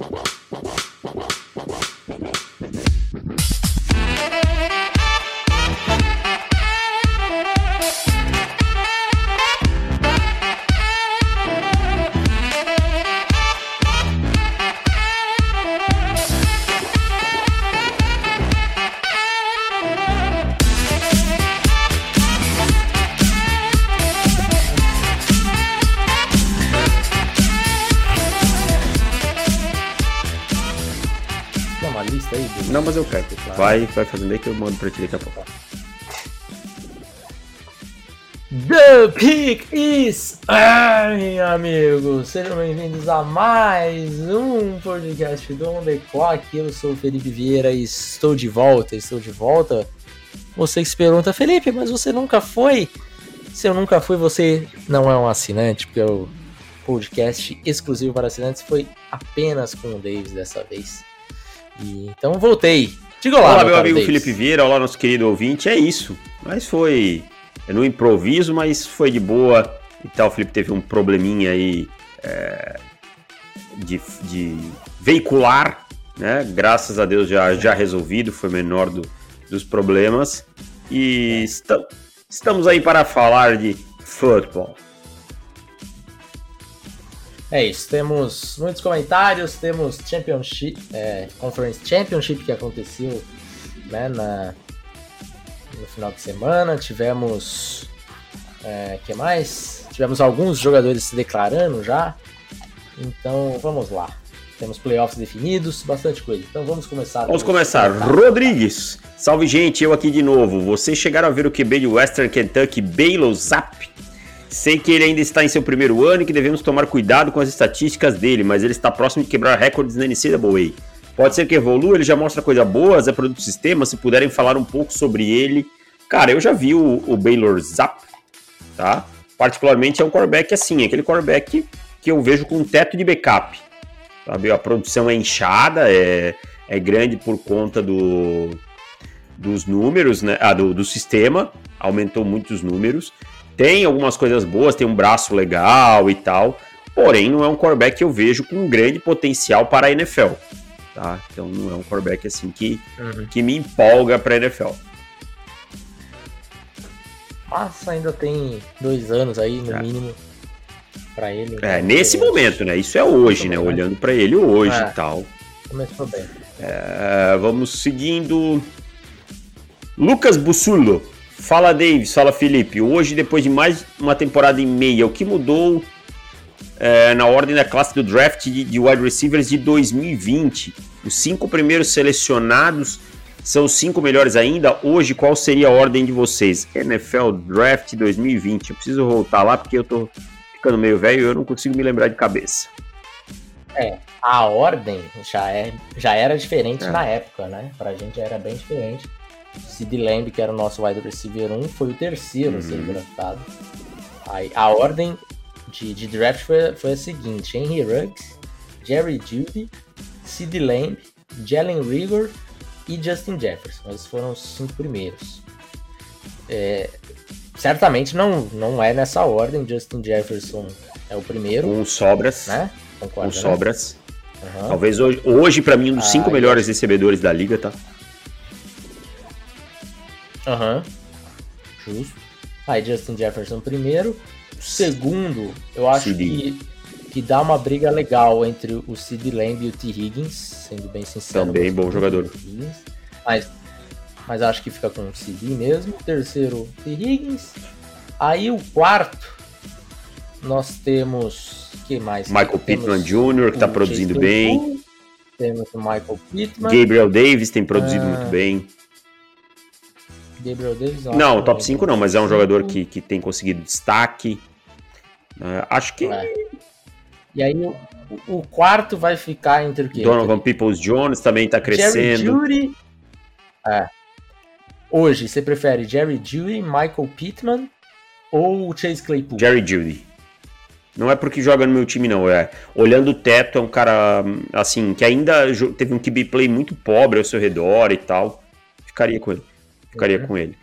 Não, Vai, vai fazendo aí que eu mando pra ti daqui a pouco. The Pick is Ai, amigos! Sejam bem-vindos a mais um podcast do On Clock. Eu sou o Felipe Vieira e estou de volta, estou de volta. Você que se pergunta, Felipe, mas você nunca foi? Se eu nunca fui, você não é um assinante, porque o podcast exclusivo para assinantes foi apenas com o Davis dessa vez. E, então voltei. Diga lá, olá, meu amigo Davis. Felipe Vieira, olá, nosso querido ouvinte. É isso. Mas foi é no improviso, mas foi de boa e tal. O Felipe teve um probleminha aí é, de, de, veicular, né? Graças a Deus já, já resolvido, foi menor do, dos problemas. E estamos aí para falar de futebol. É isso, temos muitos comentários, temos Championship, é, Conference Championship que aconteceu né, na, no final de semana, tivemos. É, que mais? Tivemos alguns jogadores se declarando já. Então vamos lá. Temos playoffs definidos, bastante coisa. Então vamos começar. Vamos começar. Rodrigues, salve gente, eu aqui de novo. Vocês chegaram a ver o QB de Western Kentucky, Baylor Zap? Sei que ele ainda está em seu primeiro ano e que devemos tomar cuidado com as estatísticas dele, mas ele está próximo de quebrar recordes na NCAA. Pode ser que evolua, ele já mostra coisa boas, é produto sistema, se puderem falar um pouco sobre ele. Cara, eu já vi o, o Baylor Zap, tá? Particularmente é um quarterback assim, aquele quarterback que eu vejo com teto de backup. Sabe? A produção é inchada, é, é grande por conta do, dos números, né? Ah, do, do sistema, aumentou muito os números. Tem algumas coisas boas, tem um braço legal e tal, porém não é um quarterback que eu vejo com grande potencial para a NFL. Tá? Então não é um quarterback assim que, uhum. que me empolga para a NFL. Mas ainda tem dois anos aí, no é. mínimo, para ele. É, nesse momento, né? Isso é hoje, né? Olhando para ele hoje é. e tal. Começou bem. É, vamos seguindo. Lucas Bussulo. Fala Davis, fala Felipe. Hoje, depois de mais uma temporada e meia, o que mudou é, na ordem da classe do draft de, de wide receivers de 2020? Os cinco primeiros selecionados são os cinco melhores ainda. Hoje, qual seria a ordem de vocês? NFL Draft 2020. Eu preciso voltar lá porque eu tô ficando meio velho e eu não consigo me lembrar de cabeça. É, a ordem já, é, já era diferente é. na época, né? Pra gente era bem diferente. Sid Lamb, que era o nosso wide receiver 1, foi o terceiro uhum. a ser uhum. draftado. Aí, a ordem de, de draft foi, foi a seguinte: Henry Ruggs, Jerry Judy, Sid Lamb, Jalen Rigor e Justin Jefferson. Esses foram os cinco primeiros. É, certamente não, não é nessa ordem. Justin Jefferson é o primeiro. Com sobras. Né? Concorda, com né? sobras. Uhum. Talvez hoje, hoje para mim, um dos ah, cinco melhores recebedores da liga, tá? Aham. Uhum. Justo. Aí Justin Jefferson primeiro. Segundo, eu acho que, que dá uma briga legal entre o Sid Lamb e o T. Higgins, sendo bem sincero. Também bom jogador. Mas, mas acho que fica com o CD mesmo. Terceiro, T. Higgins. Aí o quarto, nós temos. que mais? Michael Pittman Jr., que está produzindo bem. Temos o Michael Pittman. Gabriel Davis tem produzido ah, muito bem. Gabriel Davis? Não, top 5 não, mas é um jogador que, que tem conseguido destaque. Uh, acho que. É. E aí o, o, quarto vai ficar entre o quê? Donovan. Peoples Jones também está crescendo. Jerry Judy. É. Hoje, você prefere Jerry Judy, Michael Pittman ou Chase Claypool? Jerry Judy. Não é porque joga no meu time, não. É olhando o teto, é um cara assim que ainda teve um QB play muito pobre ao seu redor e tal. Ficaria com ele. Ficaria uhum. com ele.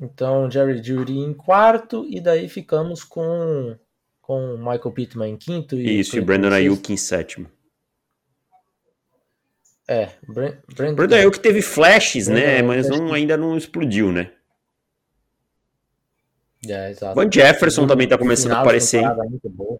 Então, Jerry Judy em quarto, e daí ficamos com com Michael Pittman em quinto. E Isso, e Brandon Ayuk em sétimo. É, Brandon, Brandon Ayuk teve flashes, né? Mas não, ainda não explodiu, né? É, exato. Van Jefferson também tá começando a aparecer. Muito boa.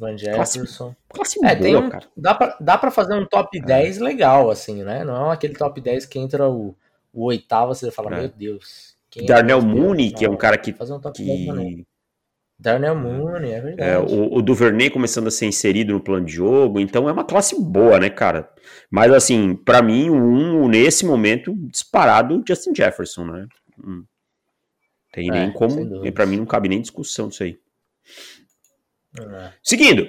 Van Jefferson. Classe, classe é, boa, tem um, cara. Dá pra, dá pra fazer um top é. 10 legal, assim, né? Não é aquele top 10 que entra o, o oitavo, você fala, é. meu Deus. Darnell é Mooney, que é um cara que. Fazer um top que... 10 também. Darnell Mooney, é verdade. É, o, o Duvernay começando a ser inserido no plano de jogo, então é uma classe boa, né, cara? Mas assim, para mim, um nesse momento disparado Justin Jefferson, né? Hum. Tem é, nem como, para mim não cabe nem discussão disso aí. É. Seguindo,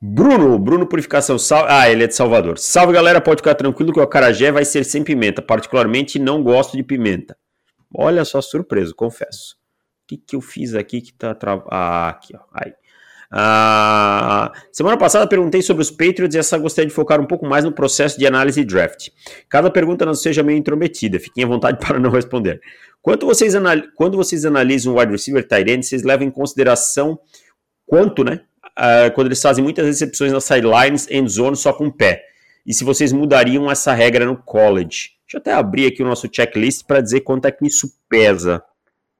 Bruno, Bruno Purificação, sal... ah, ele é de Salvador. Salve galera, pode ficar tranquilo que o acarajé vai ser sem pimenta, particularmente não gosto de pimenta. Olha só, surpreso, confesso que, que eu fiz aqui que tá travado? Ah, aqui, ó. Aí. Ah, semana passada perguntei sobre os Patriots e essa gostaria de focar um pouco mais no processo de análise e draft. Cada pergunta não seja meio intrometida, fiquem à vontade para não responder. Quando vocês, anal quando vocês analisam o wide receiver tight end, vocês levam em consideração quanto, né? Uh, quando eles fazem muitas recepções nas sidelines, end zone só com o pé. E se vocês mudariam essa regra no college. Deixa eu até abrir aqui o nosso checklist para dizer quanto é que isso pesa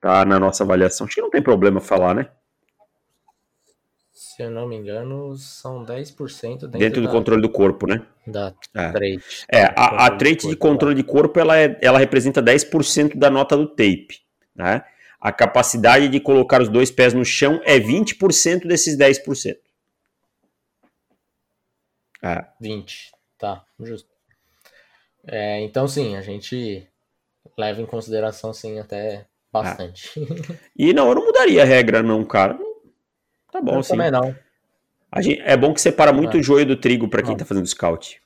tá na nossa avaliação. Acho que não tem problema falar, né? Se eu não me engano, são 10% dentro, dentro do da, controle do corpo, né? Da é. trait. É, a, a trait de controle de corpo, ela, é, ela representa 10% da nota do tape, né? A capacidade de colocar os dois pés no chão é 20% desses 10%. É. 20, tá, justo. É, então, sim, a gente leva em consideração, sim, até Bastante. Ah. E não, eu não mudaria a regra, não, cara. Tá bom, eu sim. Também não. Gente, é bom que separa muito o joio do trigo para quem não. tá fazendo scout.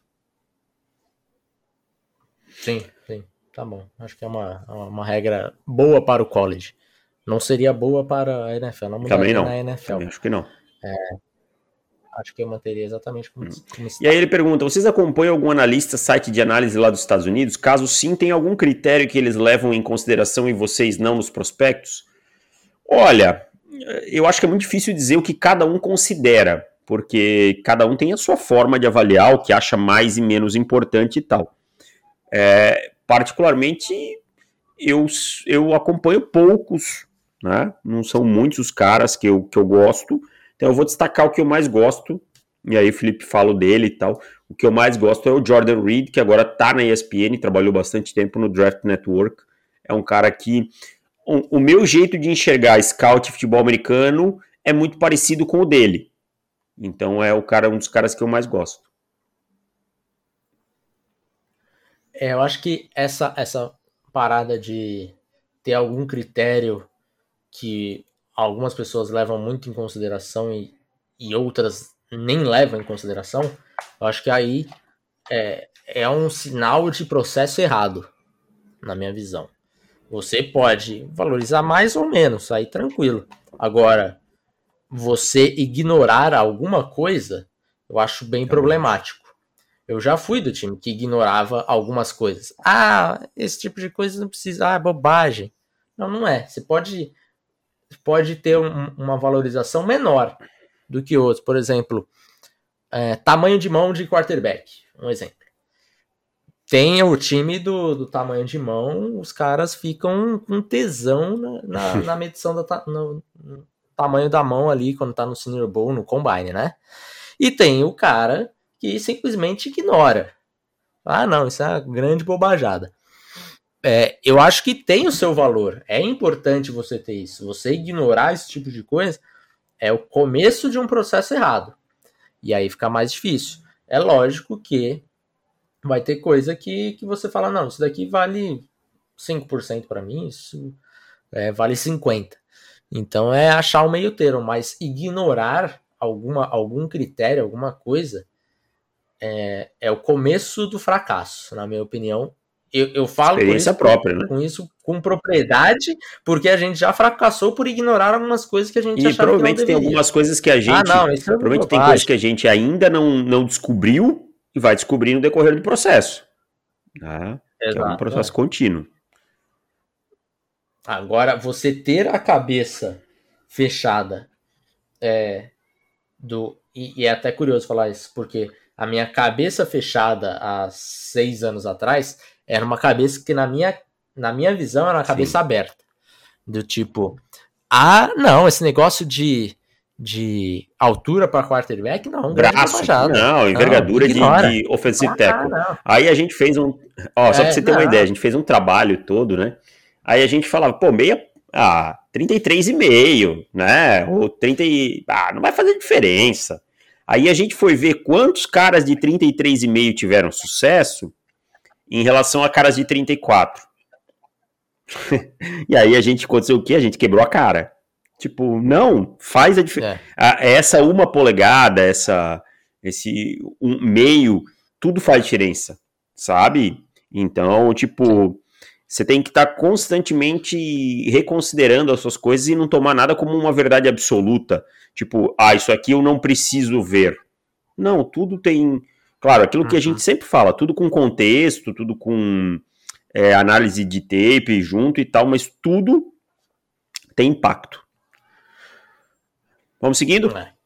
Sim, sim. Tá bom. Acho que é uma, uma regra boa para o college. Não seria boa para a NFL. Não Também não. Na NFL. Também acho que não. É, acho que eu manteria exatamente como, hum. como. E aí ele pergunta: vocês acompanham algum analista, site de análise lá dos Estados Unidos? Caso sim, tem algum critério que eles levam em consideração e vocês não nos prospectos? Olha, eu acho que é muito difícil dizer o que cada um considera, porque cada um tem a sua forma de avaliar o que acha mais e menos importante e tal. É, particularmente, eu, eu acompanho poucos, né? não são muitos os caras que eu, que eu gosto. Então eu vou destacar o que eu mais gosto, e aí o Felipe fala dele e tal. O que eu mais gosto é o Jordan Reed, que agora tá na ESPN, trabalhou bastante tempo no Draft Network. É um cara que. O, o meu jeito de enxergar scout e futebol americano é muito parecido com o dele. Então é o cara, um dos caras que eu mais gosto. É, eu acho que essa, essa parada de ter algum critério que algumas pessoas levam muito em consideração e, e outras nem levam em consideração, eu acho que aí é, é um sinal de processo errado, na minha visão. Você pode valorizar mais ou menos, aí tranquilo. Agora, você ignorar alguma coisa, eu acho bem problemático. Eu já fui do time que ignorava algumas coisas. Ah, esse tipo de coisa não precisa, ah, é bobagem. Não, não é. Você pode pode ter um, uma valorização menor do que outros. Por exemplo, é, tamanho de mão de quarterback, um exemplo. Tem o time do, do tamanho de mão, os caras ficam com tesão na, na, na medição do no, no, tamanho da mão ali quando tá no Senior Bowl, no Combine, né? E tem o cara que simplesmente ignora. Ah, não, isso é uma grande bobajada é, eu acho que tem o seu valor. É importante você ter isso. Você ignorar esse tipo de coisa é o começo de um processo errado. E aí fica mais difícil. É lógico que vai ter coisa que, que você fala, não, isso daqui vale 5% para mim, isso é, vale 50%. Então é achar o meio termo, mas ignorar alguma, algum critério, alguma coisa, é, é o começo do fracasso, na minha opinião, eu, eu falo Experiência isso, própria, né? com isso com propriedade, porque a gente já fracassou por ignorar algumas coisas que a gente e achava provavelmente tem algumas coisas que a gente. Ah, não, isso é provavelmente tem coisas que a gente ainda não, não descobriu e vai descobrir no decorrer do processo. Tá? é um processo contínuo. Agora, você ter a cabeça fechada é, do e, e, é até curioso falar isso, porque a minha cabeça fechada há seis anos atrás era uma cabeça que, na minha, na minha visão, era uma cabeça Sim. aberta. Do tipo, ah, não, esse negócio de, de altura para quarterback, não. Braço, não, envergadura não, de, de offensive ah, tackle. Não. Aí a gente fez um. Ó, só é, pra você ter não. uma ideia, a gente fez um trabalho todo, né? Aí a gente falava, pô, meia. Ah, 33,5, né? Ou 30. Ah, não vai fazer diferença. Aí a gente foi ver quantos caras de 33,5 tiveram sucesso em relação a caras de 34. e aí a gente aconteceu o quê? A gente quebrou a cara. Tipo, não, faz a diferença. É. Essa uma polegada, essa esse um meio, tudo faz diferença, sabe? Então, tipo, você tem que estar tá constantemente reconsiderando as suas coisas e não tomar nada como uma verdade absoluta. Tipo, ah, isso aqui eu não preciso ver. Não, tudo tem. Claro, aquilo uhum. que a gente uhum. sempre fala, tudo com contexto, tudo com é, análise de tape junto e tal, mas tudo tem impacto. Vamos seguindo? É.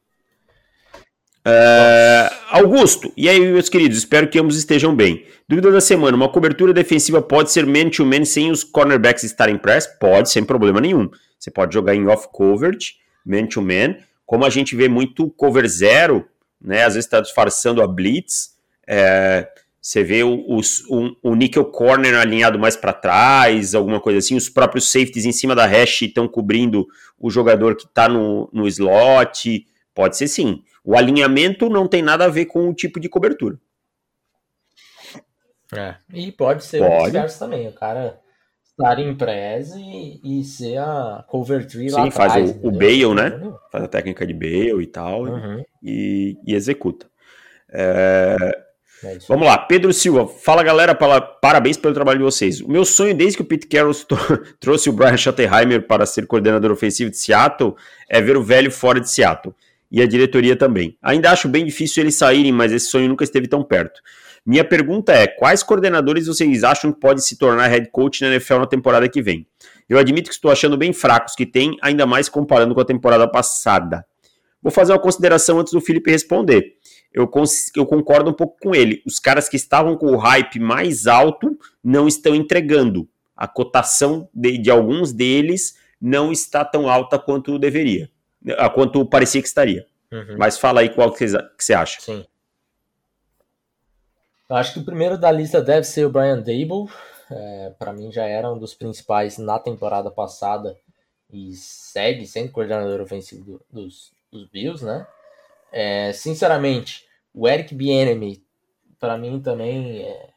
É, Augusto, e aí, meus queridos, espero que ambos estejam bem. Dúvida da semana: uma cobertura defensiva pode ser man-to-man -man sem os cornerbacks estarem press? Pode, sem problema nenhum. Você pode jogar em off-coverage, man-to-man. Como a gente vê muito cover zero, né? Às vezes está disfarçando a blitz. É, você vê o, o, o, nickel corner alinhado mais para trás, alguma coisa assim. Os próprios safeties em cima da hash estão cobrindo o jogador que está no, no slot. Pode ser sim. O alinhamento não tem nada a ver com o tipo de cobertura. É, e pode ser pode. o também. O cara estar em press e, e ser a cover tree Sim, lá faz o, o Bale, né? Faz a técnica de Bale e tal uhum. e, e, executa. É... É Vamos lá, Pedro Silva. Fala galera, parabéns pelo trabalho de vocês. O meu sonho desde que o Pete Carroll trouxe o Brian Schottenheimer para ser coordenador ofensivo de Seattle é ver o velho fora de Seattle. E a diretoria também. Ainda acho bem difícil eles saírem, mas esse sonho nunca esteve tão perto. Minha pergunta é: quais coordenadores vocês acham que pode se tornar head coach na NFL na temporada que vem? Eu admito que estou achando bem fracos que tem, ainda mais comparando com a temporada passada. Vou fazer uma consideração antes do Felipe responder. Eu, eu, concordo um pouco com ele. Os caras que estavam com o hype mais alto não estão entregando. A cotação de, de alguns deles não está tão alta quanto deveria, quanto parecia que estaria. Uhum. Mas fala aí qual que você acha. Sim. Eu acho que o primeiro da lista deve ser o Brian Dable. É, para mim já era um dos principais na temporada passada e segue sendo coordenador ofensivo do, dos, dos, Bills, né? É, sinceramente, o Eric Bieniemy para mim também é,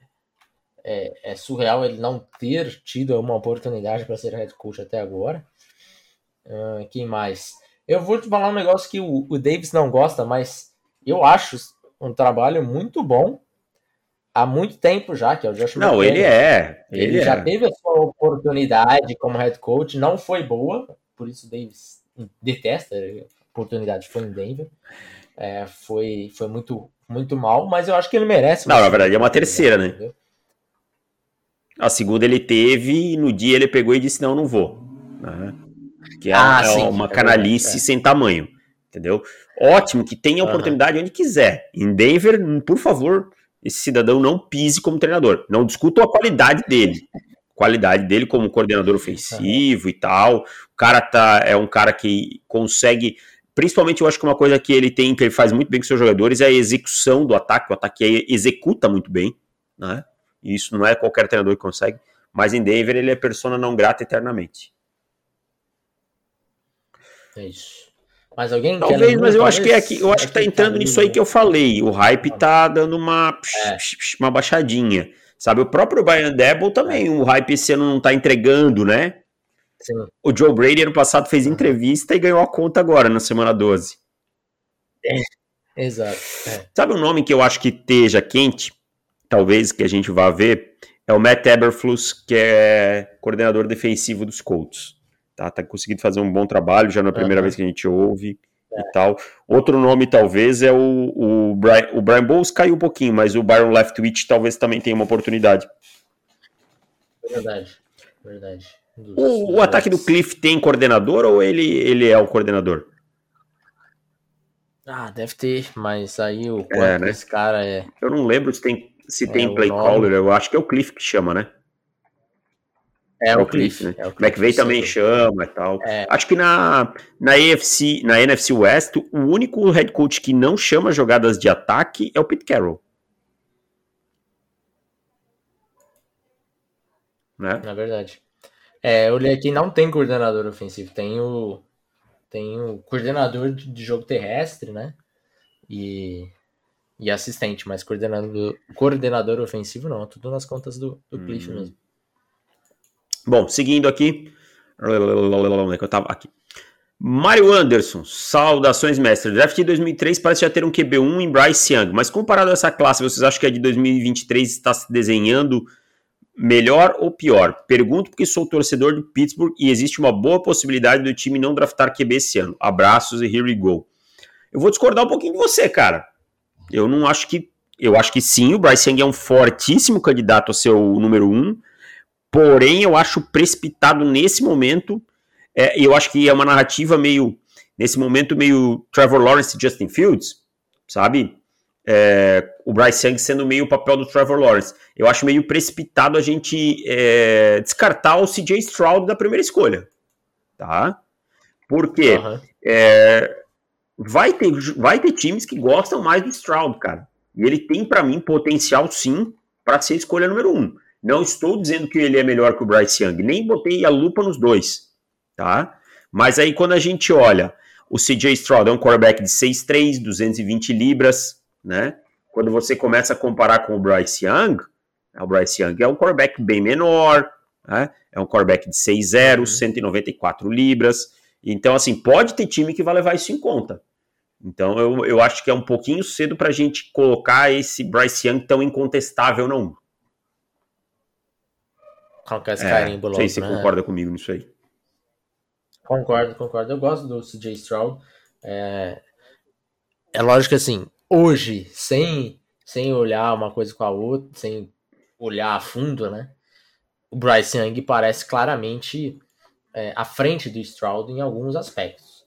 é, é, surreal ele não ter tido uma oportunidade para ser head coach até agora. Uh, quem mais? Eu vou te falar um negócio que o, o Davis não gosta, mas eu acho um trabalho muito bom há muito tempo já, que é o Josh Não, ele é. Ele, ele já é. teve a sua oportunidade como head coach, não foi boa, por isso o Davis detesta. A oportunidade foi em Denver. É, foi, foi muito, muito mal, mas eu acho que ele merece. Não, na verdade é uma terceira, né? Entendeu? A segunda ele teve e no dia ele pegou e disse: Não, não vou. Né? Que é, ah, é uma é canalice é. sem tamanho. Entendeu? Ótimo que tenha oportunidade uhum. onde quiser. Em Denver, por favor, esse cidadão não pise como treinador. Não discuto a qualidade dele. Qualidade dele como coordenador ofensivo e tal. O cara tá, é um cara que consegue. Principalmente, eu acho que uma coisa que ele tem, que ele faz muito bem com seus jogadores, é a execução do ataque. O ataque executa muito bem, né? E isso não é qualquer treinador que consegue. Mas em Denver ele é persona não grata eternamente. É isso. Mas alguém Talvez, mas eu acho que é aqui, eu acho que tá entrando nisso aí que eu falei. O hype tá dando uma, é. uma baixadinha. Sabe, o próprio Brian Debo também, o hype esse ano não tá entregando, né? Sim. O Joe Brady ano passado fez entrevista e ganhou a conta agora, na semana 12. É. Exato. É. Sabe um nome que eu acho que esteja quente, talvez que a gente vá ver, é o Matt Eberflus, que é coordenador defensivo dos Colts tá, tá conseguindo fazer um bom trabalho, já na primeira uhum. vez que a gente ouve é. e tal. Outro nome, talvez, é o, o, Brian, o Brian Bowles caiu um pouquinho, mas o Byron Leftwich talvez também tenha uma oportunidade. Verdade, verdade. Dos, o, o ataque do Cliff tem coordenador ou ele, ele é o coordenador? Ah, deve ter, mas aí o é, né? esse cara é. Eu não lembro se tem, se é, tem play caller, eu acho que é o Cliff que chama, né? É, é o Cliff, Cliff né? É o Cliff, McVeigh também chama e tal. É. Acho que na, na na NFC West, o único head coach que não chama jogadas de ataque é o Pete Carroll. Né? Na verdade. É, eu olhei aqui, não tem coordenador ofensivo, tem o tem o coordenador de jogo terrestre, né? E, e assistente, mas coordenador, coordenador ofensivo não, tudo nas contas do, do Cliff hum. mesmo. Bom, seguindo aqui. Onde é que eu tava? Aqui. Mário Anderson, saudações, mestre. Draft de 2003 parece já ter um QB1 em Bryce Young, mas comparado a essa classe, vocês acham que a de 2023 está se desenhando Melhor ou pior? Pergunto porque sou torcedor de Pittsburgh e existe uma boa possibilidade do time não draftar QB esse ano. Abraços e here we go. Eu vou discordar um pouquinho de você, cara. Eu não acho que. Eu acho que sim, o Bryce Young é um fortíssimo candidato a ser o número um. Porém, eu acho precipitado nesse momento. É, eu acho que é uma narrativa meio. Nesse momento, meio Trevor Lawrence e Justin Fields, sabe? é, o Bryce Young sendo meio o papel do Trevor Lawrence. Eu acho meio precipitado a gente é, descartar o CJ Stroud da primeira escolha. Tá? Porque uhum. é, vai, ter, vai ter times que gostam mais do Stroud, cara. E ele tem, para mim, potencial sim para ser escolha número um. Não estou dizendo que ele é melhor que o Bryce Young, nem botei a lupa nos dois. Tá? Mas aí quando a gente olha, o CJ Stroud é um quarterback de 6'3, 220 libras, né? Quando você começa a comparar com o Bryce Young, né, o Bryce Young é um quarterback bem menor, né? é um quarterback de 6'0", uhum. 194 libras. Então, assim, pode ter time que vai levar isso em conta. Então, eu, eu acho que é um pouquinho cedo para a gente colocar esse Bryce Young tão incontestável, não. Colocar esse é, carimbo logo, Não sei se você né? concorda comigo nisso aí. Concordo, concordo. Eu gosto do CJ Stroud. É, é lógico que, assim, hoje, sem, sem olhar uma coisa com a outra, sem olhar a fundo, né? O Bryce Young parece claramente é, à frente do Stroud em alguns aspectos.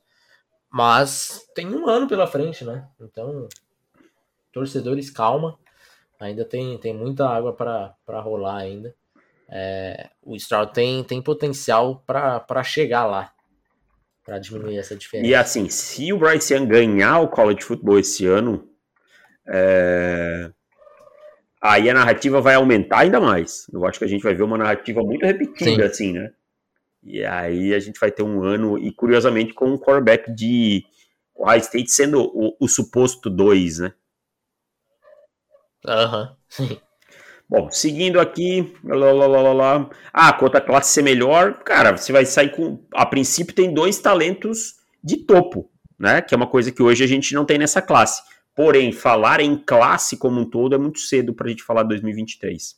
Mas tem um ano pela frente, né? Então, torcedores, calma. Ainda tem, tem muita água para rolar ainda. É, o Stroud tem, tem potencial para chegar lá para diminuir essa diferença. E assim, se o Bryce Young ganhar o college football esse ano, é... aí a narrativa vai aumentar ainda mais. Eu acho que a gente vai ver uma narrativa muito repetida, Sim. assim, né? E aí a gente vai ter um ano, e curiosamente, com um quarterback de Ohio State sendo o, o suposto 2, né? Aham, uhum. Bom, seguindo aqui, lá, lá, lá, lá. Ah, quanto a classe ser melhor, cara, você vai sair com. A princípio, tem dois talentos de topo, né? Que é uma coisa que hoje a gente não tem nessa classe. Porém, falar em classe como um todo é muito cedo para a gente falar 2023.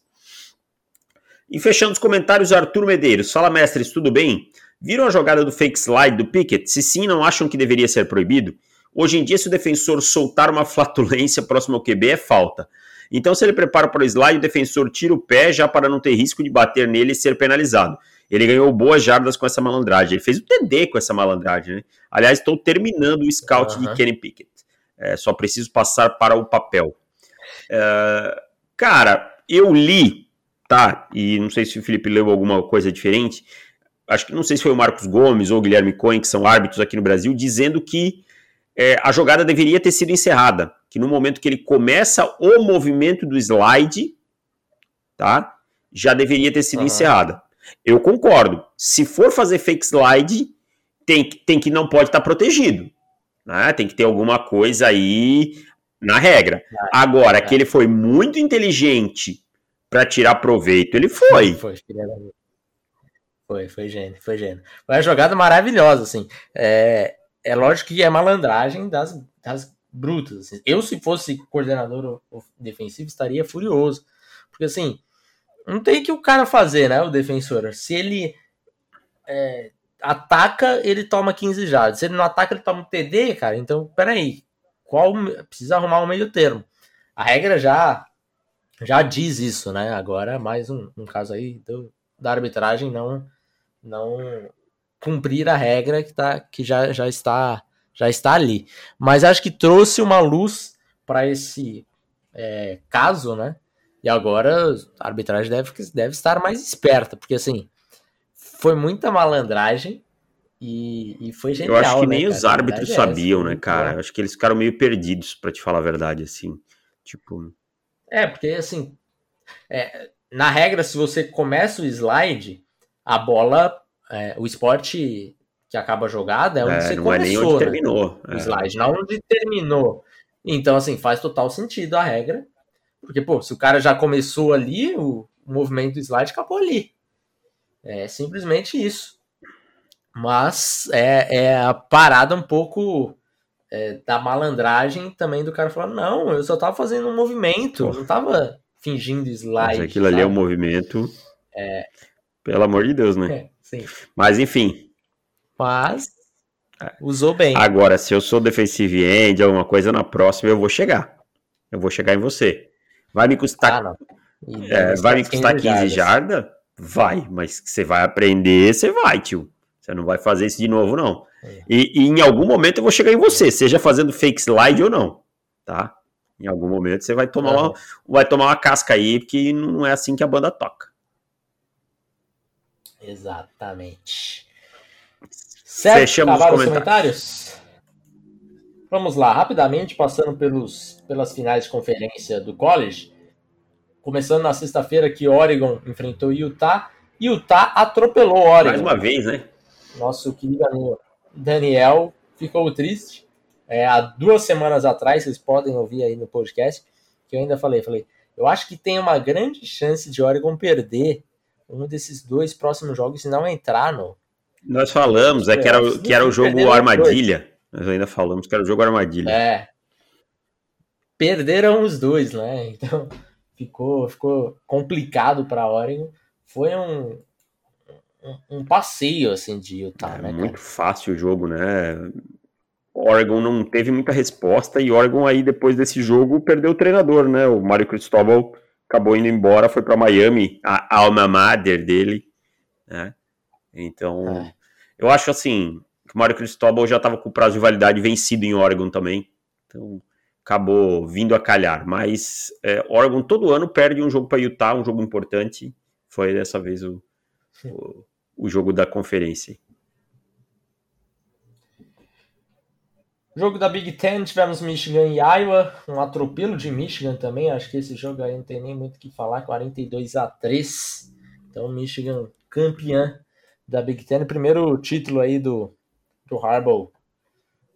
E fechando os comentários, Arthur Medeiros. Fala, mestres, tudo bem? Viram a jogada do fake slide do Pickett? Se sim, não acham que deveria ser proibido? Hoje em dia, se o defensor soltar uma flatulência próximo ao QB, é falta. Então, se ele prepara para o slide, o defensor tira o pé já para não ter risco de bater nele e ser penalizado. Ele ganhou boas jardas com essa malandragem. Ele fez o TD com essa malandragem, né? Aliás, estou terminando o scout uhum. de Kenny Pickett. É, só preciso passar para o papel. É, cara, eu li, tá? E não sei se o Felipe leu alguma coisa diferente. Acho que não sei se foi o Marcos Gomes ou o Guilherme Cohen, que são árbitros aqui no Brasil, dizendo que é, a jogada deveria ter sido encerrada que no momento que ele começa o movimento do slide, tá? Já deveria ter sido uhum. encerrada. Eu concordo. Se for fazer fake slide, tem, tem que não pode estar tá protegido. Né? Tem que ter alguma coisa aí na regra. Agora, que ele foi muito inteligente para tirar proveito, ele foi. Foi, foi, foi gênio, foi gênio. Foi uma jogada maravilhosa, assim. É, é lógico que é malandragem das, das brutas. Assim. Eu, se fosse coordenador defensivo, estaria furioso. Porque, assim, não tem que o cara fazer, né? O defensor. Se ele é, ataca, ele toma 15 jardas. Se ele não ataca, ele toma um TD, cara. Então, peraí. Qual, precisa arrumar um meio termo. A regra já já diz isso, né? Agora, mais um, um caso aí do, da arbitragem não não cumprir a regra que, tá, que já, já está já está ali. Mas acho que trouxe uma luz para esse é, caso, né? E agora a arbitragem deve, deve estar mais esperta, porque assim, foi muita malandragem e, e foi genial. Eu acho que né, nem cara? os árbitros é sabiam, essa, né, cara? Eu acho que eles ficaram meio perdidos, para te falar a verdade, assim. Tipo. É, porque assim, é, na regra, se você começa o slide, a bola, é, o esporte que acaba a jogada é onde É, você não começou, é nem onde né, terminou. o É. slide, não onde terminou. Então, assim, faz total sentido a regra, porque, pô, se o cara já começou ali, o, movimento do slide acabou ali. É simplesmente isso. Mas é, é a parada um pouco é, da malandragem também do cara falando, não, eu só tava fazendo um movimento, eu não tava fingindo slide. Mas aquilo ali é um sabe? movimento. Pelo amor de Deus, né? É, sim. Mas enfim. Mas usou bem. Agora, se eu sou defensive end, alguma coisa na próxima, eu vou chegar. Eu vou chegar em você. Vai me custar, Ah, é, vai me custar 15 jardas. jardas? Vai, mas você vai aprender, você vai, tio. Você não vai fazer isso de novo, não. É. E, e em algum momento eu vou chegar em você, seja fazendo fake slide ou não, tá? Em algum momento você vai tomar, Aham. uma, vai tomar uma casca aí, porque não é assim que a banda toca. Exatamente. Certo? Fechamos os Acabaram os comentários. comentários? Vamos lá, rapidamente, passando pelos, pelas finais de conferência do college. Começando na sexta-feira que Oregon enfrentou Utah. Utah atropelou Oregon. Mais uma vez, né? Nosso querido amigo Daniel ficou triste. É, há duas semanas atrás, vocês podem ouvir aí no podcast, que eu ainda falei, falei, eu acho que tem uma grande chance de Oregon perder um desses dois próximos jogos e não entrar no. Nós falamos, é que era, o- que era o jogo armadilha. Nós ainda falamos que era o jogo armadilha. É. Perderam os dois, né? Então ficou, ficou complicado para Oregon. Foi um, um, um passeio assim de Utah, É né? muito cara? fácil o jogo, né? Oregon não teve muita resposta e Oregon aí depois desse jogo perdeu o treinador, né? O Mário Cristóbal acabou indo embora, foi para Miami, a alma mater dele, né? Então, É. eu acho assim, que o Mário Cristóbal já estava com o prazo de validade vencido em Oregon também. Então, acabou vindo a calhar, mas é, Oregon todo ano perde um jogo para Utah, um jogo importante. Foi dessa vez o, o, o jogo da conferência. Jogo da Big Ten, tivemos Michigan e Iowa, um atropelo de Michigan também, acho que esse jogo aí não tem nem muito o que falar, 42 a 3 então Michigan campeã da Big Ten, primeiro título aí do, do Harbaugh,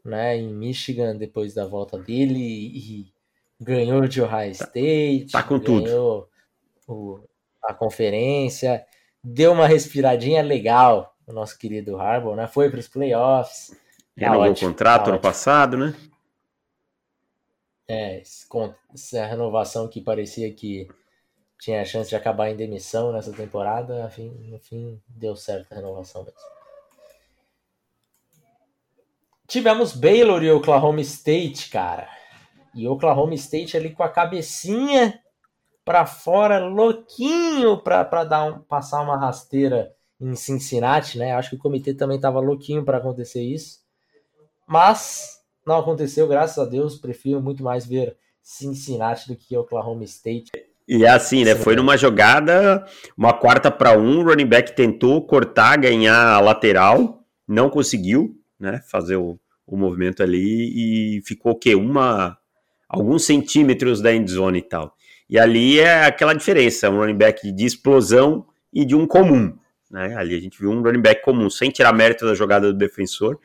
né, em Michigan, depois da volta dele, e ganhou de Ohio State, tá com tudo. ganhou o- a conferência, deu uma respiradinha legal, o nosso querido Harbaugh, né, foi para os playoffs, Tá Renovou ótimo, o contrato tá ano passado, né? É, essa renovação que parecia que tinha a chance de acabar em demissão nessa temporada, afim- no fim deu certo a renovação mesmo. Tivemos Baylor e Oklahoma State, cara. E Oklahoma State ali com a cabecinha pra fora, louquinho pra, pra dar um, passar uma rasteira em Cincinnati, né? Acho que o comitê também tava louquinho pra acontecer isso. Mas não aconteceu, graças a Deus. Prefiro muito mais ver Cincinnati do que Oklahoma State. E é assim, né? Foi numa jogada, uma quarta para um, o running back tentou cortar, ganhar a lateral, não conseguiu, né? Fazer o, o movimento ali e ficou o quê? Uma, alguns centímetros da endzone e tal. E ali é aquela diferença, um running back de explosão e de um comum, né? Ali a gente viu um running back comum, sem tirar mérito da jogada do defensor,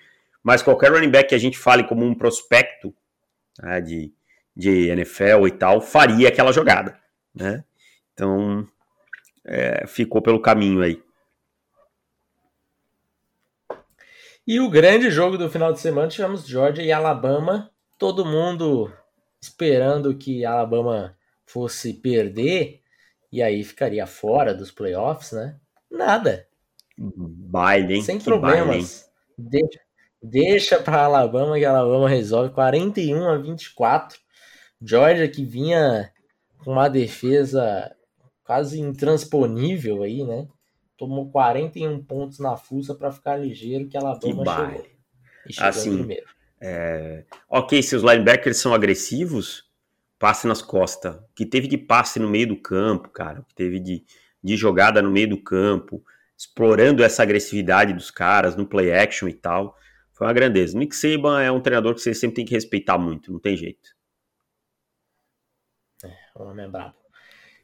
mas qualquer running back que a gente fale como um prospecto né, de, de NFL e tal, faria aquela jogada né? Então, é, ficou pelo caminho aí. E o grande jogo do final de semana tivemos Georgia e Alabama. Todo mundo esperando que Alabama fosse perder e aí ficaria fora dos playoffs, né? Nada. Baile, hein? Sem Que baile, hein? Deixa para Alabama que Alabama resolve 41 a 24. Georgia que vinha com uma defesa quase intransponível aí, né? Tomou 41 pontos na fuça para ficar ligeiro que Que Alabama chegou. baile. E chegou Assim, primeiro. É... Ok, se os linebackers são agressivos, passe nas costas. O que teve de passe no meio do campo, cara. O que teve de, de jogada no meio do campo, explorando essa agressividade dos caras no play action e tal. Foi uma grandeza. Nick Saban é um treinador que você sempre tem que respeitar muito, não tem jeito. É, o homem é brabo.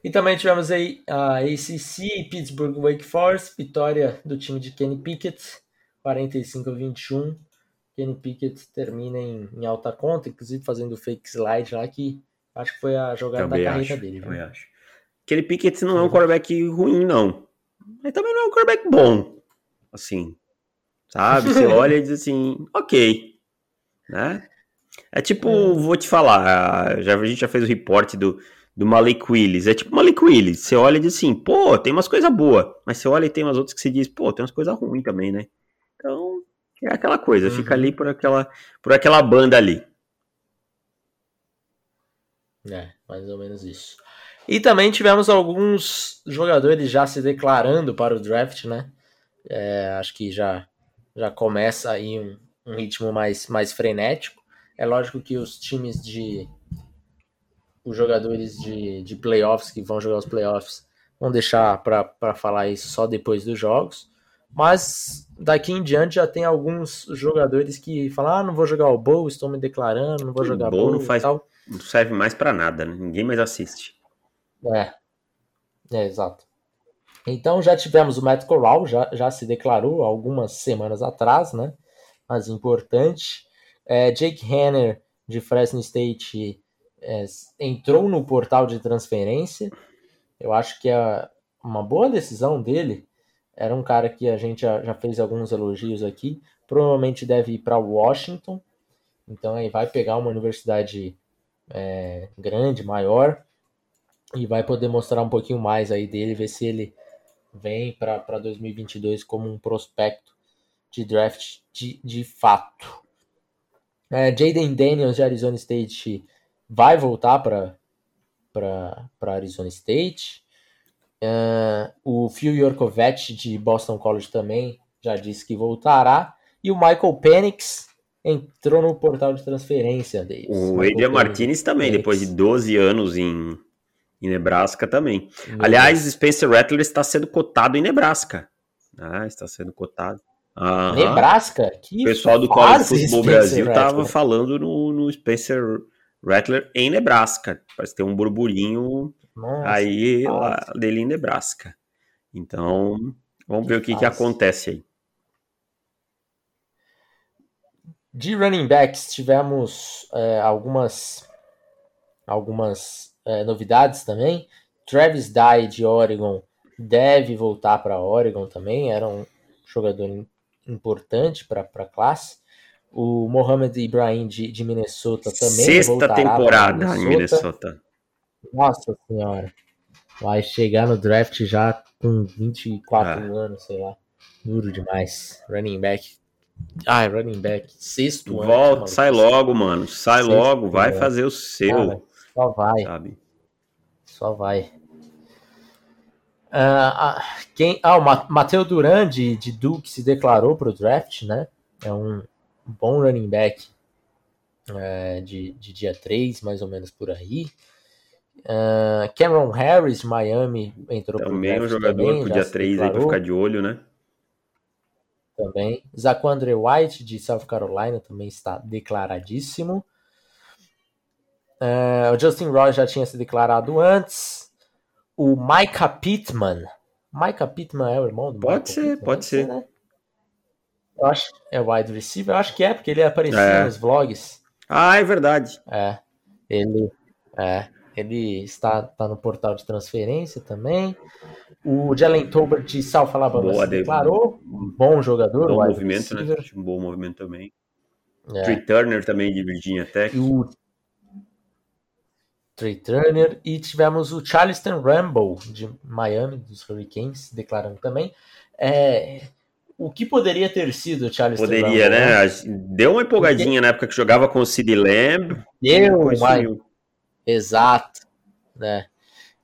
E também tivemos aí a ACC, Pittsburgh Wake Forest, vitória do time de Kenny Pickett, 45 a 21. Kenny Pickett termina em, em alta conta, inclusive fazendo fake slide lá, que acho que foi a jogada também da carreira acho, dele. Também acho. Kenny Pickett não é um quarterback ruim, não. Mas também não é um quarterback bom. Assim, sabe? Você olha e diz assim, ok. Né? É tipo, é. vou te falar, já, a gente já fez o reporte do, do Malik Willis. É tipo Malik Willis. Você olha e diz assim, pô, tem umas coisas boas. Mas você olha e tem umas outras que você diz, pô, tem umas coisas ruins também, né? Então, é aquela coisa, uhum. fica ali por aquela, por aquela banda ali. É, mais ou menos isso. E também tivemos alguns jogadores já se declarando para o draft, né? É, acho que já, já começa aí um, um ritmo mais, mais frenético. É lógico que os times de, os jogadores de, de playoffs que vão jogar os playoffs vão deixar para falar isso só depois dos jogos. Mas daqui em diante já tem alguns jogadores que falam: ah, não vou jogar o Bowl, estou me declarando, não vou jogar Bowl. não faz, não serve mais para nada, né? ninguém mais assiste. É, é exato. Então já tivemos o Matt Corral, já, já se declarou algumas semanas atrás, né? Mas importante. É, Jake Hanner, de Fresno State, é, entrou no portal de transferência. Eu acho que é uma boa decisão dele. Era um cara que a gente já, já fez alguns elogios aqui. Provavelmente deve ir para Washington. Então aí vai pegar uma universidade é, grande, maior, e vai poder mostrar um pouquinho mais aí dele, ver se ele vem para 2022 como um prospecto de draft de, de fato. É, Jaden Daniels de Arizona State vai voltar para Arizona State. Uh, o Phil Yorkovich de Boston College também já disse que voltará. E o Michael Penix entrou no portal de transferência deles. O Adrian Martinez também, Penix. depois de 12 anos em, em Nebraska também. Meu Aliás. Spencer Rattler está sendo cotado em Nebraska. Ah, está sendo cotado. Aham. Nebraska? Que o pessoal do College Football Brasil estava falando no, no Spencer Rattler em Nebraska. Parece ter um burburinho Nossa, aí lá, dele em Nebraska. Então, vamos ver o que, que acontece aí. De running backs, tivemos é, algumas, algumas é, novidades também. Travis Dye, de Oregon, deve voltar para Oregon também. Era um jogador importante para a classe. O Mohamed Ibrahim de, de Minnesota também. Sexta temporada Minnesota. em Minnesota. Nossa senhora. Vai chegar no draft já com 24 ah. anos, sei lá. Duro demais. Running back. Ai, running back. Sexto Volta, ano. sai logo, mano. Sai Sexto logo. Vai ano. fazer o seu. Cara, só vai. Sabe? Só vai. Uh, quem, ah, o Matheus Duran de, de Duke se declarou para o draft, né? É um bom running back é, de, de dia 3, mais ou menos por aí. Uh, Cameron Harris, Miami, entrou para o Também um jogador para o dia 3 aí para ficar de olho, né? Também. Zaquandre White, de South Carolina, também está declaradíssimo. Uh, o Justin Roy já tinha se declarado antes. O Micah Pittman. Micah Pittman é o irmão do Pode ser, Pittman, pode ser. Né? Eu acho é wide receiver, eu acho que é, porque ele aparecia é. nos vlogs. Ah, é verdade. É. Ele, é, ele está, está no portal de transferência também. O Jalen Tolbert de South Alabama Boa, se declarou. Bom jogador. Bom movimento, né? receiver. né? Um bom movimento também. É. Trey Turner também de Virginia Tech. E o Trey Turner. E tivemos o Charleston Rambo de Miami, dos Hurricanes, declarando também. É, o que poderia ter sido o Charles Poderia, né? Deu uma empolgadinha Porque... na época que jogava com o Sid Lamb. Deu, mas... Exato, né?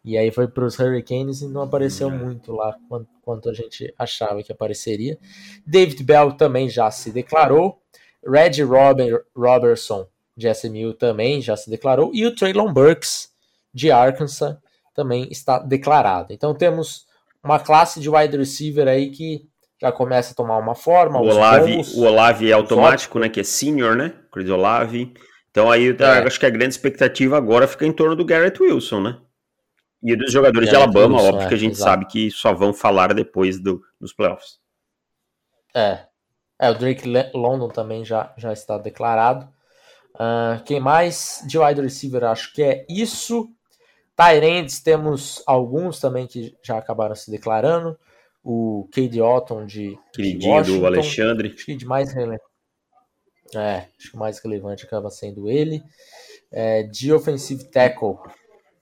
E aí foi para os Hurricanes e não apareceu hum. muito lá quanto, quanto, a gente achava que apareceria. David Bell também já se declarou. Red Robert, Robertson, de SMU, também já se declarou. E o Traylon Burks, de Arkansas, também está declarado. Então temos uma classe de wide receiver aí que já começa a tomar uma forma. O Olave, bons, o Olave é automático, né? Que é senior, né? Chris Olave. Então aí é. acho que a grande expectativa agora fica em torno do Garrett Wilson, né? E dos jogadores Garrett de Alabama, Wilson, óbvio é, que a gente exato. sabe que só vão falar depois do, dos playoffs. É. É, o Drake London também já, já está declarado. Uh, quem mais? De wide receiver, acho que é isso. Tyrands, temos alguns também que já acabaram se declarando. O Cade Otton de. Queridinho de do Alexandre. Acho que de mais relevante. É, acho que o mais relevante acaba sendo ele. É, de offensive tackle,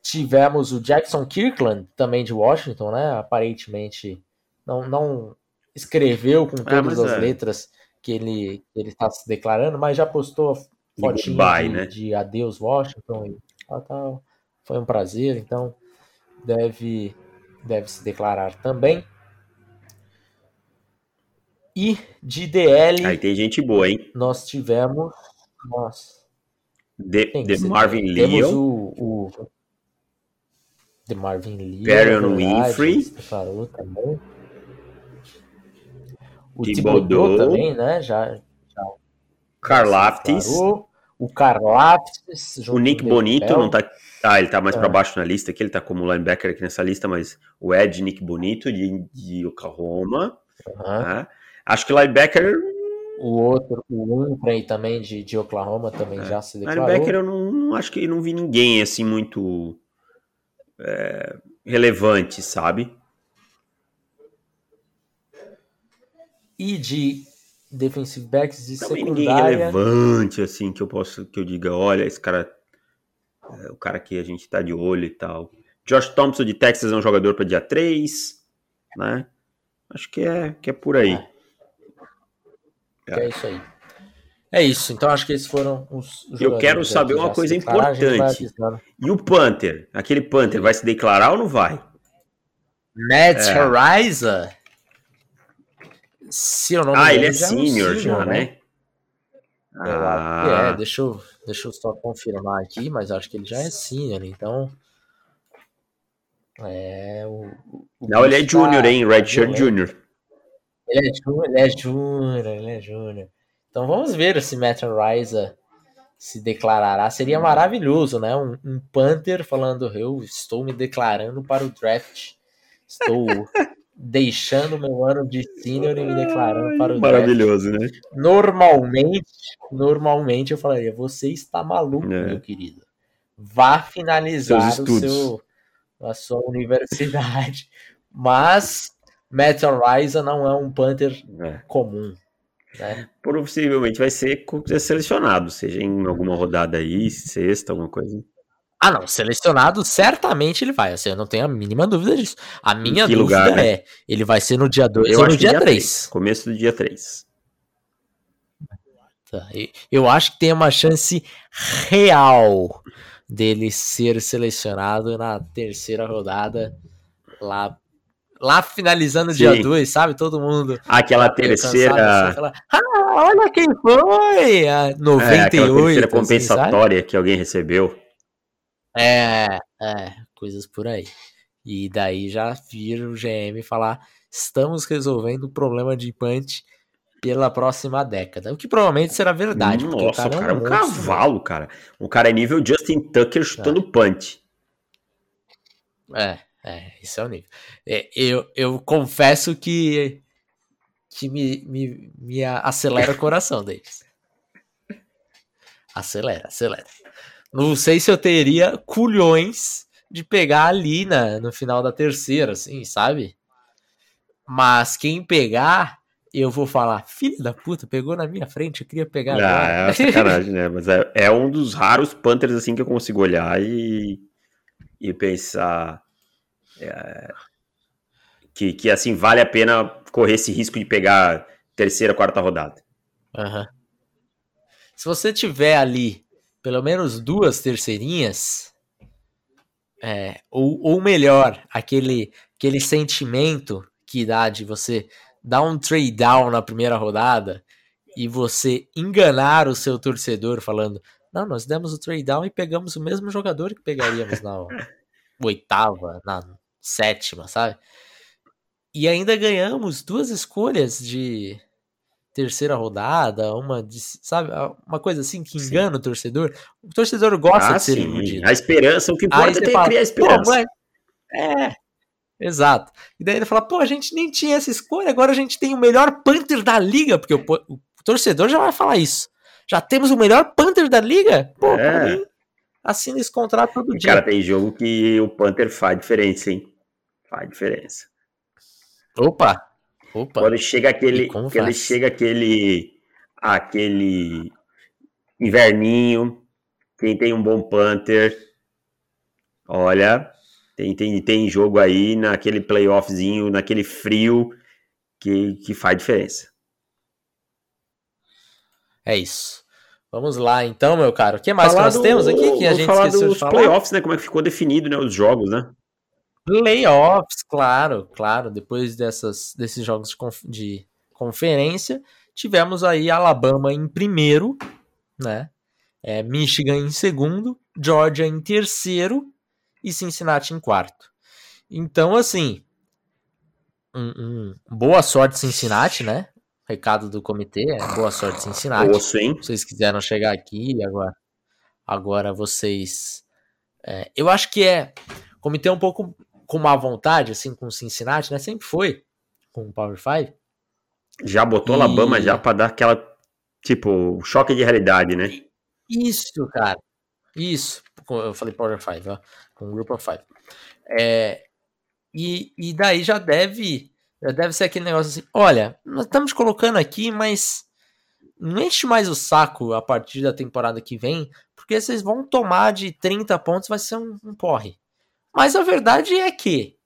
tivemos o Jackson Kirkland, também de Washington, né? Aparentemente não, não escreveu com ah, todas as é. letras que ele ele está se declarando, mas já postou fotinho de, né? de adeus Washington e tal, tal. Foi um prazer, então deve, deve se declarar também. E de DL. Aí tem gente boa, hein? Nós tivemos. Nossa. De, de Marvin. Temos o, o. De Marvin Lee. Perion Winfrey. Declarou também. O Thibodeau também, né? Já. já Karlaftis. O Karlaftis. O Nick Bonito não tá ah, ele tá mais é. para baixo na lista aqui, ele tá como linebacker aqui nessa lista, mas o Ed Nick Bonito de, de Oklahoma. Uhum. Né? Acho que linebacker. O outro, o Humphrey também de, de Oklahoma também é. já se declarou. Linebacker eu não, não, acho que não vi ninguém assim muito é, relevante, sabe? E de defensive backs de Também secundária. ninguém relevante assim que eu posso que eu diga, olha, esse cara é, o cara que a gente tá de olho e tal. Josh Thompson de Texas é um jogador para dia 3, né? Acho que é, que é por aí. É. é. é isso aí. É isso, então acho que esses foram os. os Eu quero saber uma coisa importante. E o Panther? Aquele Panther vai se declarar ou não vai? Matt é. Horizon? Se eu não ah, ele é, é senior já, né? né? Ah. É, deixa eu, deixa eu só confirmar aqui, mas acho que ele já é senior, então. É. O, o Não, ele é júnior, hein? Red Shirt Júnior. Ele é júnior, ele é júnior, ele é júnior. Então vamos ver se Matt Riza se declarará. Seria maravilhoso, né? Um, um Panther falando: Eu estou me declarando para o draft. Estou deixando meu ano de senior e me declarando para o Maravilhoso, draft. né? Normalmente, normalmente eu falaria, você está maluco, é. meu querido. Vá finalizar o seu, a sua universidade. Mas Matt Ryza não é um punter é. comum. Né? Possivelmente vai ser selecionado, seja em alguma rodada aí, sexta, alguma coisa. Ah, não, selecionado certamente ele vai, assim, eu não tenho a mínima dúvida disso. A minha dúvida lugar, né? é, ele vai ser no dia 2 ou no dia 3. Começo do dia 3. Tá, eu acho que tem uma chance real dele ser selecionado na terceira rodada, lá, lá finalizando o dia 2, sabe? Todo mundo. Aquela terceira. Cansado, assim, ah, olha quem foi! A 98. É, aquela terceira assim, compensatória que alguém recebeu. É, é, coisas por aí. E daí já vira o GM falar: estamos resolvendo o problema de punch pela próxima década. O que provavelmente será verdade. Nossa, o cara, o cara é um, é um cavalo, cara. O cara é nível Justin Tucker chutando é. punch. É, é, isso é o nível. É, eu, eu confesso que, que me, me, me acelera o coração deles. Acelera, acelera. Não sei se eu teria culhões de pegar ali na, no final da terceira, assim, sabe? Mas quem pegar, eu vou falar, filho da puta, pegou na minha frente, eu queria pegar. Ah, é sacanagem, né? Mas é, é, um dos raros Panthers assim que eu consigo olhar e, e pensar é, que, que assim vale a pena correr esse risco de pegar terceira, quarta rodada. Uhum. Se você tiver ali pelo menos duas terceirinhas, é, ou, ou melhor, aquele, aquele sentimento que dá de você dar um trade down na primeira rodada e você enganar o seu torcedor falando, não, nós demos o trade down e pegamos o mesmo jogador que pegaríamos na oitava, na sétima, sabe? E ainda ganhamos duas escolhas de terceira rodada, uma de, sabe, uma coisa assim que engana sim. o torcedor. O torcedor gosta ah, de ser sim. iludido. A esperança, o que importa é fala, criar a esperança. Mas... É, exato. E daí ele fala, pô, a gente nem tinha essa escolha, agora a gente tem o melhor punter da liga, porque o, o torcedor já vai falar isso. Já temos o melhor punter da liga? Pô, é. mim, assina esse contrato todo e, dia. Cara, tem jogo que o punter faz diferença, hein? Faz diferença. Opa! Opa! Quando chega aquele. Quando chega aquele. Aquele. Inverninho. Quem tem um bom punter. Olha. Tem, tem, tem jogo aí naquele playoffzinho, naquele frio, que, que faz diferença. É isso. Vamos lá, então, meu caro. O que mais que nós do, temos aqui que a gente falar esqueceu dos de falar? playoffs, né? Como é que ficou definido, né? Os jogos, né? Playoffs, claro, claro. Depois dessas, desses jogos de, conf de conferência, tivemos aí Alabama em primeiro, né? É, Michigan em segundo, Georgia em terceiro e Cincinnati em quarto. Então, assim, um, um, boa sorte Cincinnati, né? Recado do comitê, é boa sorte Cincinnati. Boa, sim. Vocês quiseram chegar aqui agora, agora vocês. É, eu acho que é comitê é um pouco com má vontade, assim, com Cincinnati, né? Sempre foi com o Power 5. Já botou e... Alabama já para dar aquela tipo choque de realidade, né? Isso, cara. Isso. Eu falei Power 5, ó, com o Group of 5. É, e, e daí já deve já deve ser aquele negócio assim: olha, nós estamos colocando aqui, mas não enche mais o saco a partir da temporada que vem, porque vocês vão tomar de 30 pontos, vai ser um, um porre. Mas a verdade é que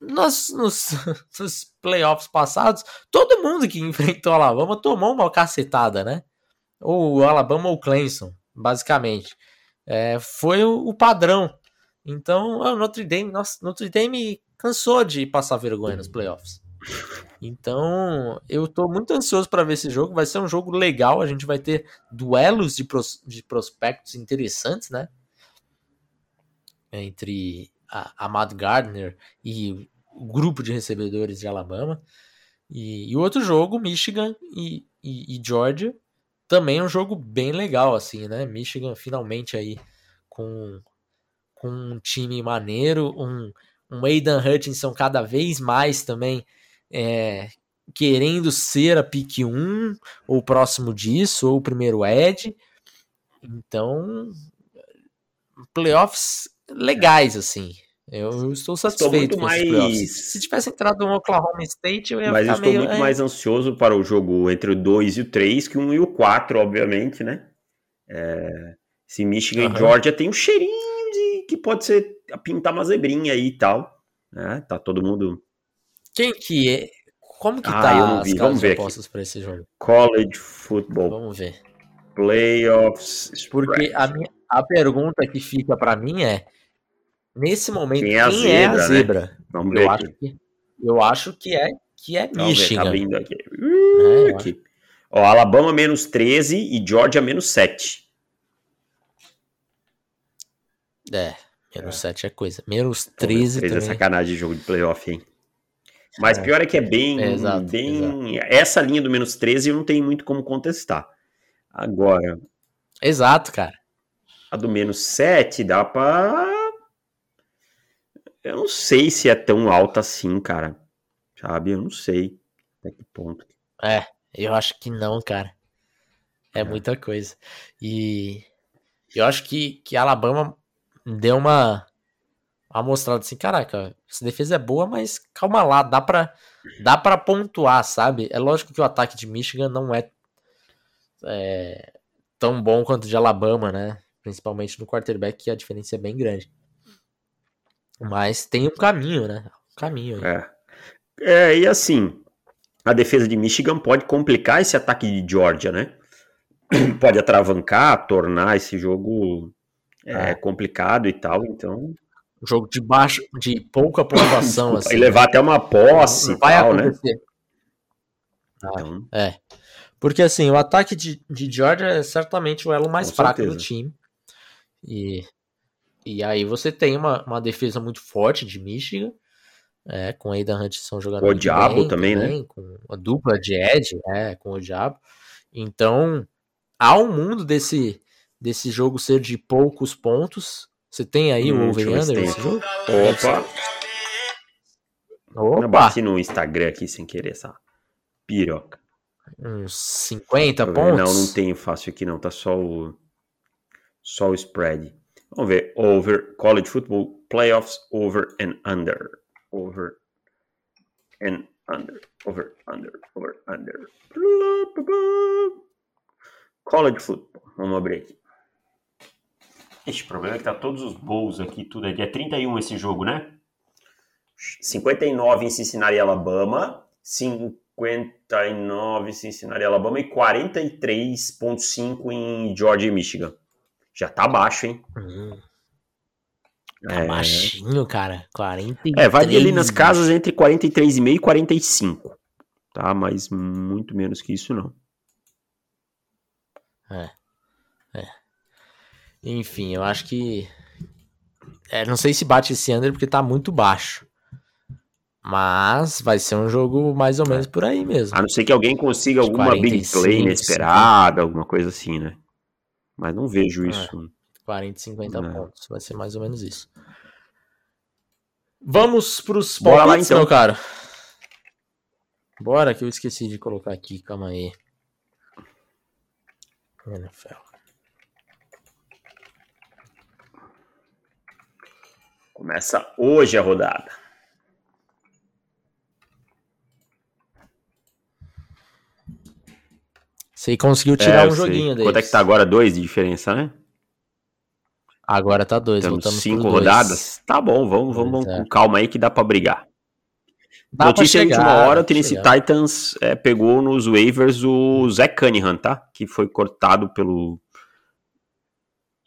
nos, nos, nos, playoffs passados, todo mundo que enfrentou o Alabama tomou uma cacetada, né? Ou o Alabama ou o Clemson, basicamente. É, foi o, o, padrão. Então, o Notre Dame, nossa, Notre Dame cansou de passar vergonha nos playoffs. Então, eu tô muito ansioso para ver esse jogo. Vai ser um jogo legal. A gente vai ter duelos de, pros, de prospectos interessantes, né? Entre a, a Matt Gardner e o grupo de recebedores de Alabama. E, e outro jogo, Michigan e, e, e, Georgia, também é um jogo bem legal, assim, né? Michigan finalmente aí com, com um time maneiro, um um Aidan Hutchinson cada vez mais também é, querendo ser a pick 1, ou próximo disso, ou o primeiro Ed. Então, playoffs legais, assim. Eu estou satisfeito estou muito mais... Se tivesse entrado no Oklahoma State, eu ia Mas ficar estou meio... muito mais ansioso para o jogo entre o 2 e o 3 que o 1 e o 4, obviamente, né? É... Se Michigan uhum. e Georgia tem um cheirinho que pode ser pintar uma zebrinha aí e tal. Né? Tá todo mundo. Quem que é? Como que ah, tá eu não vi. Vamos ver apostas para esse jogo? College Football. Vamos ver. Playoffs. Porque a, minha, a pergunta que fica para mim é: nesse momento, quem é a quem zebra? É a zebra? Né? Vamos. Eu acho, que, eu acho que é que é Vamos Michigan. Ver, tá aqui. Uh, é, aqui. Ó, Alabama menos 13 e Georgia menos 7. É, menos é. 7 é coisa. Menos 13 também. é sacanagem de jogo de playoff, hein? Mas é. pior é que é bem, é, exato, bem... Exato. Essa linha do menos 13 eu não tenho muito como contestar. Agora... Exato, cara. A do menos 7 dá pra... Eu não sei se é tão alta assim, cara. Sabe? Eu não sei até que ponto. É, eu acho que não, cara. É, é. muita coisa. E eu acho que, que Alabama deu uma, uma mostrada assim, caraca, essa defesa é boa, mas calma lá, dá pra, dá pra pontuar, sabe? É lógico que o ataque de Michigan não é, é tão bom quanto o de Alabama, né? Principalmente no quarterback, que a diferença é bem grande. Mas tem um caminho, né? Um caminho aí. É. é, e assim, a defesa de Michigan pode complicar esse ataque de Georgia, né? Pode atravancar, tornar esse jogo é, é complicado e tal, então. Um jogo de baixo, de pouca pontuação, assim. E levar né? até uma posse vai tal, né? acontecer. Né? Então... É. Porque assim, o ataque de, de Georgia é certamente o elo mais Com fraco certeza. do time. E, e aí você tem uma, uma defesa muito forte de Michigan. É, com a Aidan Hutchinson jogando o Diabo bem, também, também, né? Com a dupla de Ed, é, com o Diabo. Então, há um mundo desse, desse jogo ser de poucos pontos. Você tem aí hum, o over-under nesse jogo? Opa! Opa! Eu bati no Instagram aqui sem querer essa piroca. Uns 50 pontos? Não, não tenho fácil aqui não, tá só o só o spread. Vamos ver, over college football playoffs over and under. Over and under, over, under, over, under. College football, vamos abrir aqui. Este problema é que tá todos os bowls aqui, tudo é dia 31 esse jogo, né? 59 em Cincinnati, Alabama. 59 Cincinnati, Alabama e 43.5 em Georgia e Michigan. Já tá baixo, hein? Hum. Tá é... baixinho, cara. 43. É, vai ali nas casas entre 43,5 e 45. Tá? Mas muito menos que isso, não. É. É. Enfim, eu acho que. É, não sei se bate esse under porque tá muito baixo. Mas vai ser um jogo mais ou menos por aí mesmo. A não ser que alguém consiga alguma 45, big play inesperada, 50. alguma coisa assim, né? Mas não vejo é, isso. 40, 50 não. pontos. Vai ser mais ou menos isso. Vamos pros Bora lá, então. meu cara. Bora que eu esqueci de colocar aqui, calma aí. NFL. Começa hoje a rodada. Você conseguiu tirar é, um joguinho dele. Quanto é que tá agora? Dois de diferença, né? Agora tá dois. Temos cinco rodadas. Tá bom, vamos, vamos é. com calma aí que dá para brigar. Dá Notícia chegar, de última hora, o Tennessee chegar. Titans é, pegou nos waivers o Zé Cunningham, tá? Que foi cortado pelo...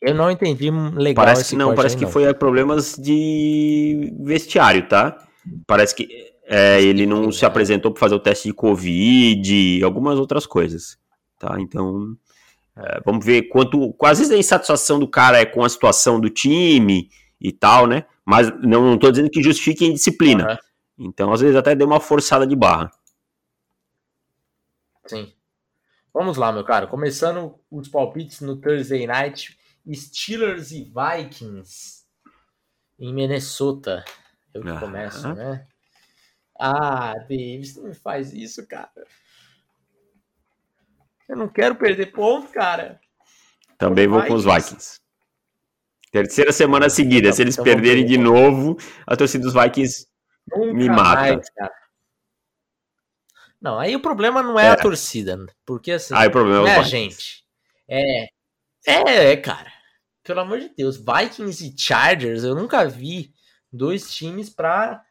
Eu não entendi legal Parece que não, parece aí, que não. foi problemas de vestiário, tá? Parece que é, ele não se apresentou para fazer o teste de Covid, algumas outras coisas tá? Então, é, vamos ver quanto, quase vezes a insatisfação do cara é com a situação do time e tal, né? Mas não, tô dizendo que justifique em disciplina. Uhum. Então, às vezes até deu uma forçada de barra. Sim. Vamos lá, meu cara. Começando os palpites no Thursday Night. Steelers e Vikings em Minnesota. Eu que começo, né? Ah, Davis, não me faz isso, cara. Eu não quero perder ponto, cara. Também vou com os Vikings. Terceira semana seguida. Se eles então perderem de novo, a torcida dos Vikings Nunca me mata. Mais, não, aí o problema não é, é, a torcida. Porque assim, aí, o problema não é a gente. É, é, é, cara. Pelo amor de Deus. Vikings e Chargers, eu nunca vi dois times pra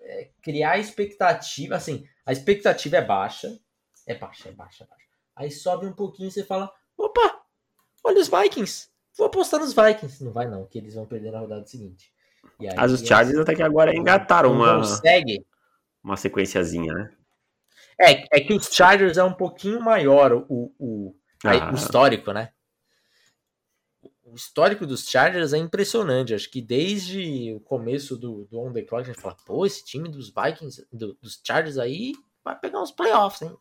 é, criar expectativa. Assim, a expectativa é baixa. É baixa, é baixa, é baixa. Aí sobe um pouquinho e você fala: opa, olha os Vikings. Vou apostar nos Vikings. Não vai não, que eles vão perder na rodada seguinte. E aí, Mas os Chargers até que agora engataram uma, consegue. uma sequenciazinha, né? É, é que os Chargers é um pouquinho maior o, o, ah. o histórico, né? O histórico dos Chargers é impressionante. Acho que desde o começo do, do On The Clock a gente fala, pô, esse time dos Vikings, do, dos Chargers aí vai pegar uns playoffs, hein?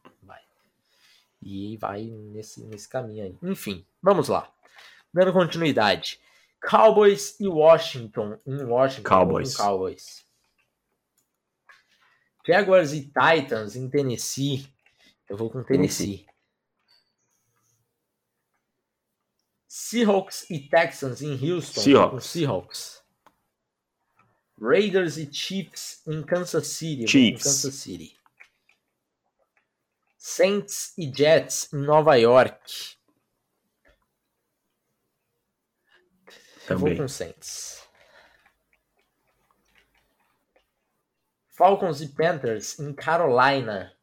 E vai nesse, nesse caminho aí. Enfim, vamos lá. Dando continuidade. Cowboys e Washington. Em Washington. Cowboys. Cowboys. Jaguars e Titans em Tennessee. Eu vou com Tennessee. Tennessee. Seahawks e Texans em Houston. Seahawks. Com Seahawks. Raiders e Chiefs em Kansas City. Chiefs. Kansas City. Saints e Jets em Nova York. Também. Eu vou com Saints. Falcons e Panthers em Carolina.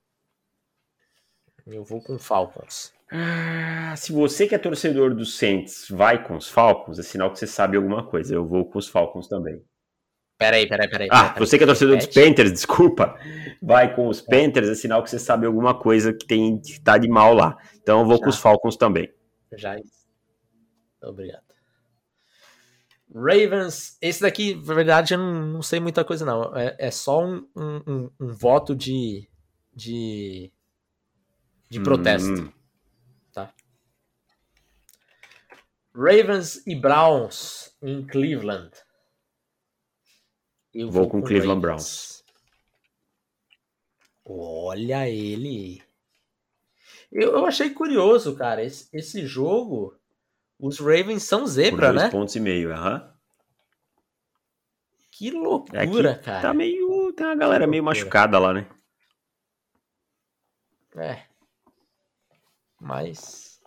Eu vou com Falcons. Ah, se você que é torcedor dos Saints vai com os Falcons, é sinal que você sabe alguma coisa. Eu vou com os Falcons também. Peraí, peraí, peraí. Ah, peraí, você que é torcedor dos. Panthers, desculpa. Vai com os Panthers, é sinal que você sabe alguma coisa que tem que tá de mal lá. Então eu vou com Já. os Falcons também. Já. Obrigado. Ravens, esse daqui, na verdade, eu não, não sei muita coisa, não. É, é só um, um, um- um voto de. de. de protesto. Hum, Ravens e Browns em Cleveland. Eu Vou com Cleveland Browns. Olha ele. Eu, eu achei curioso, cara. Esse, esse jogo, os Ravens são por zebra, dois né? pontos e meio, aham. Que É loucura, que cara. tá meio. Tem uma galera meio machucada lá, né? É. Mas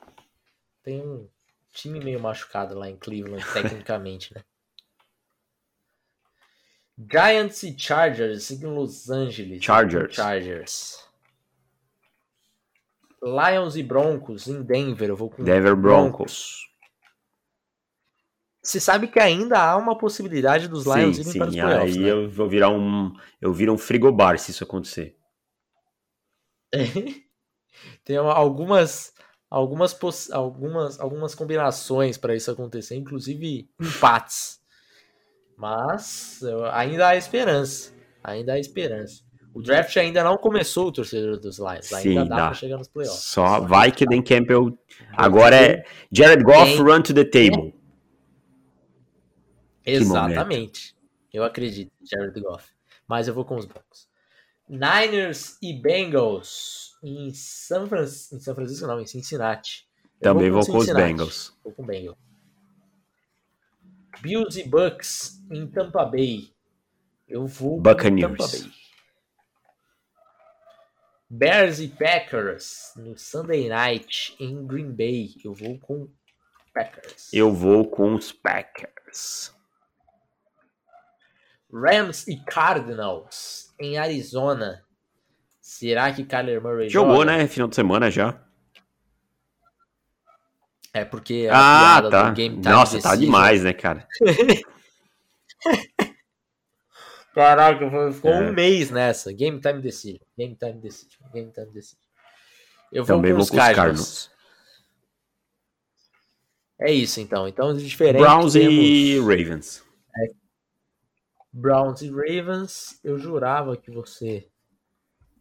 tem um time meio machucado lá em Cleveland, tecnicamente, né? Giants e Chargers em Los Angeles. Chargers. Chargers. Lions e Broncos em Denver. Eu vou com Denver Broncos. Você sabe que ainda há uma possibilidade dos Lions Sim, irem para os sim. playoffs, Aí né? eu vou virar um. Eu viro um frigobar se isso acontecer. Tem uma- algumas algumas algumas algumas combinações para isso acontecer, inclusive empates. Mas ainda há esperança, ainda há esperança. O draft ainda não começou, o torcedor dos Lions, ainda Sim, dá, dá. para chegar nos playoffs. Só vai que o Dan Campbell. Agora é Jared Goff Tem- run to the table. Exatamente. Eu acredito, Jared Goff. Mas eu vou com os Broncos. Niners e Bengals em São, Fran... em São Francisco, não, em Cincinnati. Eu Também vou com os Cincinnati. Bengals. Vou com Bengals. Bills e Bucks em Tampa Bay. Eu vou Buccaneers. Tampa Bay. Bears e Packers no Sunday Night em Green Bay. Eu vou com Packers. Eu vou com os Packers. Rams e Cardinals em Arizona. Será que Kyler Murray Jogou, joga? né? Final de semana já. É porque a Ah, tá. Game Time Nossa, tá demais, né, cara? Caraca, ficou É. um mês nessa. Game Time Decision. Game Time Decision. Game Time Decision. Eu vou Também com os Cardinals. É isso, então. Então, diferente. Browns temos e Ravens. Browns e Ravens. Eu jurava que você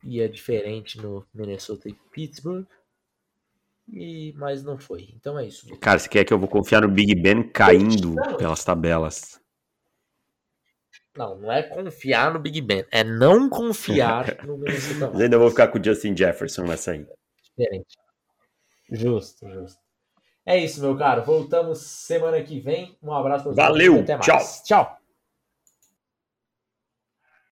ia diferente no Minnesota e Pittsburgh. E, mas não foi. Então é isso. Cara, você quer que eu vou confiar no Big Ben caindo pelas tabelas? Não, não é confiar no Big Ben. É não confiar no Minnesota ainda vou ficar com o Justin Jefferson nessa aí. Diferente. Justo, justo. É isso, meu caro. Voltamos semana que vem. Um abraço pra Valeu, Até mais. tchau. Tchau.